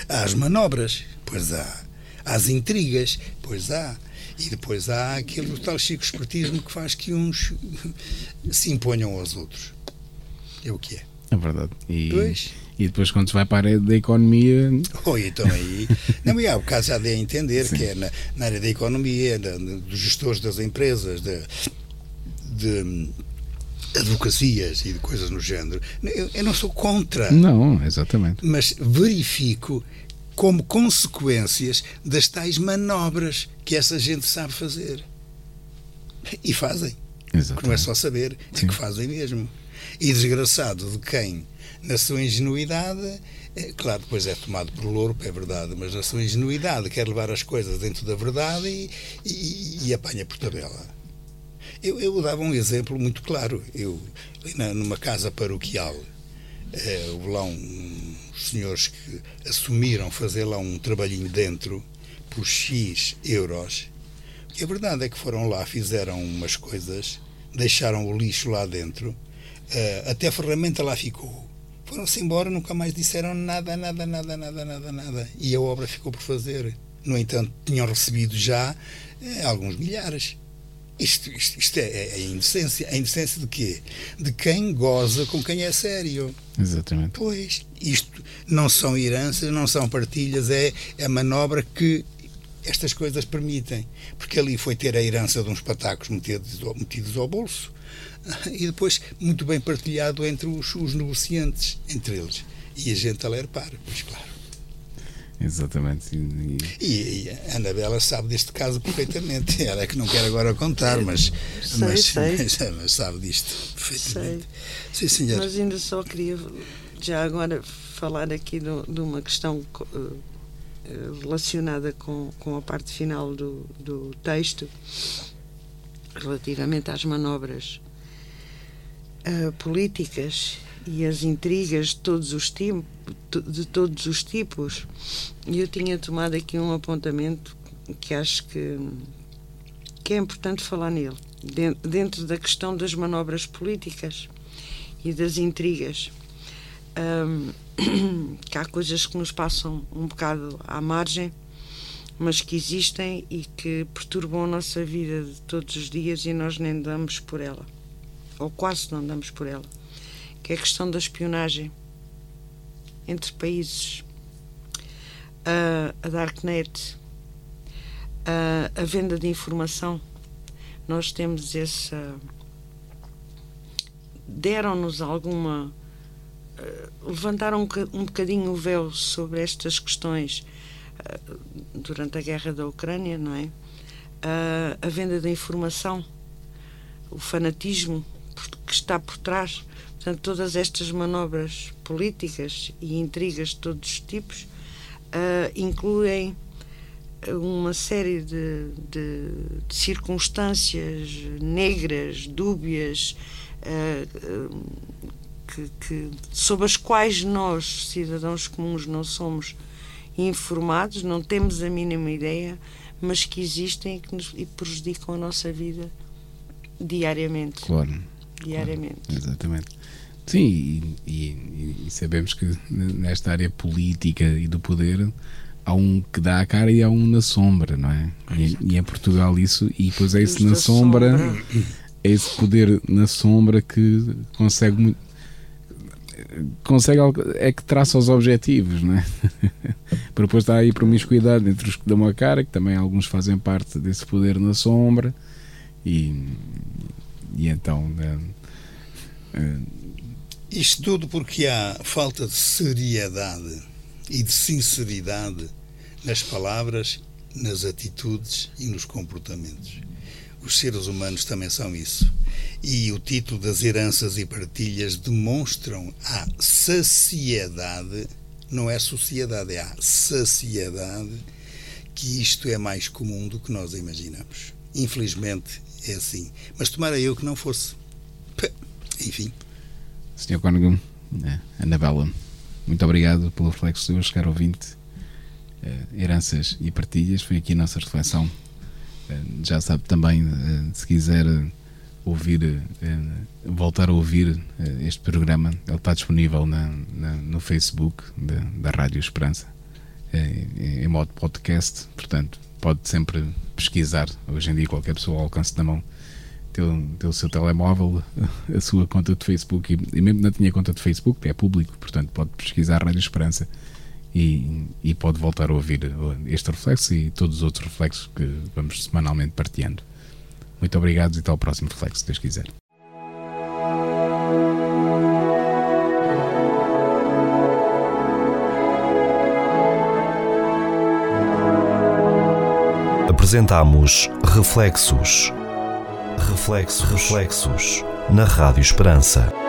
Speaker 3: Há as manobras, pois há às intrigas. Pois há. E depois há aquele tal chico espertismo que faz que uns [laughs] se imponham aos outros. É o que é.
Speaker 2: É verdade. E,
Speaker 3: Pois.
Speaker 2: e depois, quando se vai para a área da economia,
Speaker 3: Oi, então aí. [laughs] Não, mas há o caso já de entender que é na, na área da economia, da- dos gestores das empresas, de, de advocacias e de coisas no género. Eu, eu não sou contra,
Speaker 2: não, exatamente.
Speaker 3: mas verifico como consequências das tais manobras que essa gente sabe fazer. E fazem. Porque não é
Speaker 2: exatamente.
Speaker 3: só saber, é que fazem mesmo. E desgraçado de quem, na sua ingenuidade, é, claro, depois é tomado por louro, é verdade, mas na sua ingenuidade quer levar as coisas dentro da verdade e, e- e apanha por tabela. Eu, eu dava um exemplo muito claro. Eu, na- numa casa paroquial, eh, houve lá um- uns senhores que assumiram fazer lá um trabalhinho dentro por X euros. E a verdade é que foram lá, fizeram umas coisas, deixaram o lixo lá dentro, eh, até a ferramenta lá ficou. Foram-se embora, nunca mais disseram nada, nada, nada, nada, nada, nada. E a obra ficou por fazer. No entanto, tinham recebido já eh, alguns milhares. Isto, isto, isto é, é a indecência. A indecência de quê? De quem goza com quem é sério.
Speaker 2: Exatamente.
Speaker 3: Pois, isto não são heranças, não são partilhas, é a manobra que estas coisas permitem. Porque ali foi ter a herança de uns patacos metidos, ao- metidos ao bolso [laughs] e depois muito bem partilhado entre os, os negociantes, entre eles. E a gente a ler para, pois claro.
Speaker 2: Exatamente. E- e-
Speaker 3: a Anabela sabe deste caso perfeitamente. [laughs] Ela é que não quer agora contar, mas,
Speaker 4: Sei,
Speaker 3: mas,
Speaker 4: sei. [laughs]
Speaker 3: mas- mas sabe disto perfeitamente. Sim, senhor.
Speaker 4: Mas ainda só queria já agora falar aqui de, de uma questão eh, eh, relacionada com, com a parte final do, do texto, relativamente às manobras eh, políticas e as intrigas de todos os tipos de todos os tipos e eu tinha tomado aqui um apontamento que acho que que é importante falar nele Den- dentro da questão das manobras políticas e das intrigas. Ahm, [coughs] que há coisas que nos passam um bocado à margem, mas que existem e que perturbam a nossa vida de todos os dias e nós nem damos por ela, ou quase não damos por ela, que é a questão da espionagem entre países, a, a Darknet, a, a venda de informação. Nós temos essa deram-nos alguma. eh, levantaram um, um bocadinho o véu sobre estas questões durante a guerra da Ucrânia, não é? Ah, a venda da informação, o fanatismo que está por trás. Portanto, todas estas manobras políticas e intrigas de todos os tipos ah, incluem uma série de, de- de circunstâncias negras, dúbias, eh, que, que- sobre as quais nós, cidadãos comuns, não somos informados, não temos a mínima ideia, mas que existem e que nos, e prejudicam a nossa vida diariamente.
Speaker 2: Claro.
Speaker 4: Diariamente.
Speaker 2: Exatamente. Sim, e, e- e sabemos que nesta área política e do poder há um que dá a cara e há um na sombra, não é? E, e em Portugal isso, e depois é esse na sombra,
Speaker 4: sombra.
Speaker 2: é esse poder na sombra que consegue muito. Consegue é que traça os objetivos, não é? [laughs] Porque depois está aí promiscuidade entre os que dão a cara, que também alguns fazem parte desse poder na sombra, e, e então né, eh,
Speaker 3: Isto tudo porque há falta de seriedade e de sinceridade nas palavras, nas atitudes e nos comportamentos. Os seres humanos também são isso. E o título das heranças e partilhas demonstram a saciedade, não é sociedade, é a saciedade, que isto é mais comum do que nós imaginamos. Infelizmente é assim. Mas tomara eu que não fosse. Enfim.
Speaker 2: Sr. Cónigo, eh, Anabela, muito obrigado pelo reflexo seu, caro ouvinte. Eh, heranças e partilhas, foi aqui a nossa reflexão. Eh, já sabe também, se quiser ouvir, voltar a ouvir este programa, ele está disponível na, na- no Facebook da, da Rádio Esperança. em modo podcast, portanto, pode sempre pesquisar. Hoje em dia, qualquer pessoa ao alcance da mão tem, o seu telemóvel, [laughs] a sua conta de Facebook, e, e mesmo não tinha conta de Facebook, é público, portanto, pode pesquisar Rádio Esperança e, e pode voltar a ouvir este reflexo e todos os outros reflexos que vamos semanalmente partilhando. Muito obrigado e até ao próximo reflexo, se Deus quiser.
Speaker 1: Apresentamos Reflexos. Reflexos, reflexos na Rádio Esperança.